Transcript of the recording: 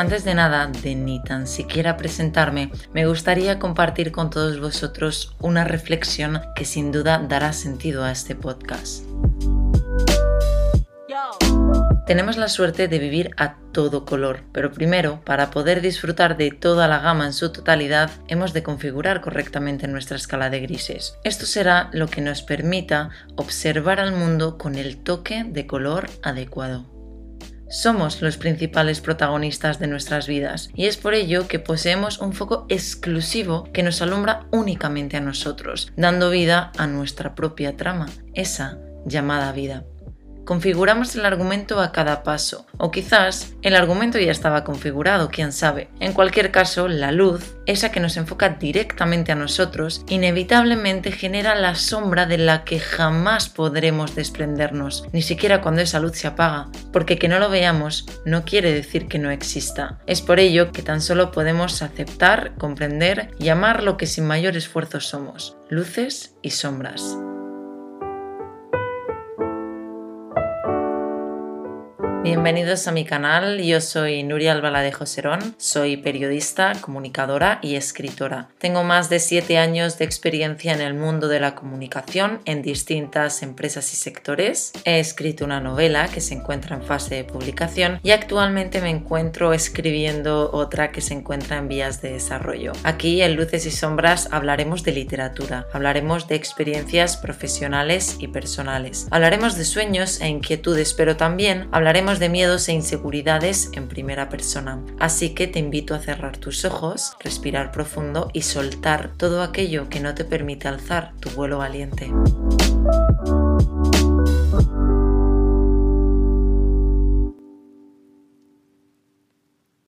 Antes de nada, de ni tan siquiera presentarme, me gustaría compartir con todos vosotros una reflexión que sin duda dará sentido a este podcast. Tenemos la suerte de vivir a todo color, pero primero, para poder disfrutar de toda la gama en su totalidad, hemos de configurar correctamente nuestra escala de grises. Esto será lo que nos permita observar al mundo con el toque de color adecuado. Somos los principales protagonistas de nuestras vidas y es por ello que poseemos un foco exclusivo que nos alumbra únicamente a nosotros, dando vida a nuestra propia trama, esa llamada vida configuramos el argumento a cada paso, o quizás el argumento ya estaba configurado, quién sabe. En cualquier caso, la luz, esa que nos enfoca directamente a nosotros, inevitablemente genera la sombra de la que jamás podremos desprendernos, ni siquiera cuando esa luz se apaga, porque que no lo veamos no quiere decir que no exista. Es por ello que tan solo podemos aceptar, comprender y amar lo que sin mayor esfuerzo somos, luces y sombras. Bienvenidos a mi canal, yo soy Nuria Albaladejo Serón, soy periodista, comunicadora y escritora. Tengo más de 7 años de experiencia en el mundo de la comunicación en distintas empresas y sectores. He escrito una novela que se encuentra en fase de publicación y actualmente me encuentro escribiendo otra que se encuentra en vías de desarrollo. Aquí en Luces y Sombras hablaremos de literatura, hablaremos de experiencias profesionales y personales, hablaremos de sueños e inquietudes, pero también de miedos e inseguridades en primera persona. Así que te invito a cerrar tus ojos, respirar profundo y soltar todo aquello que no te permite alzar tu vuelo valiente.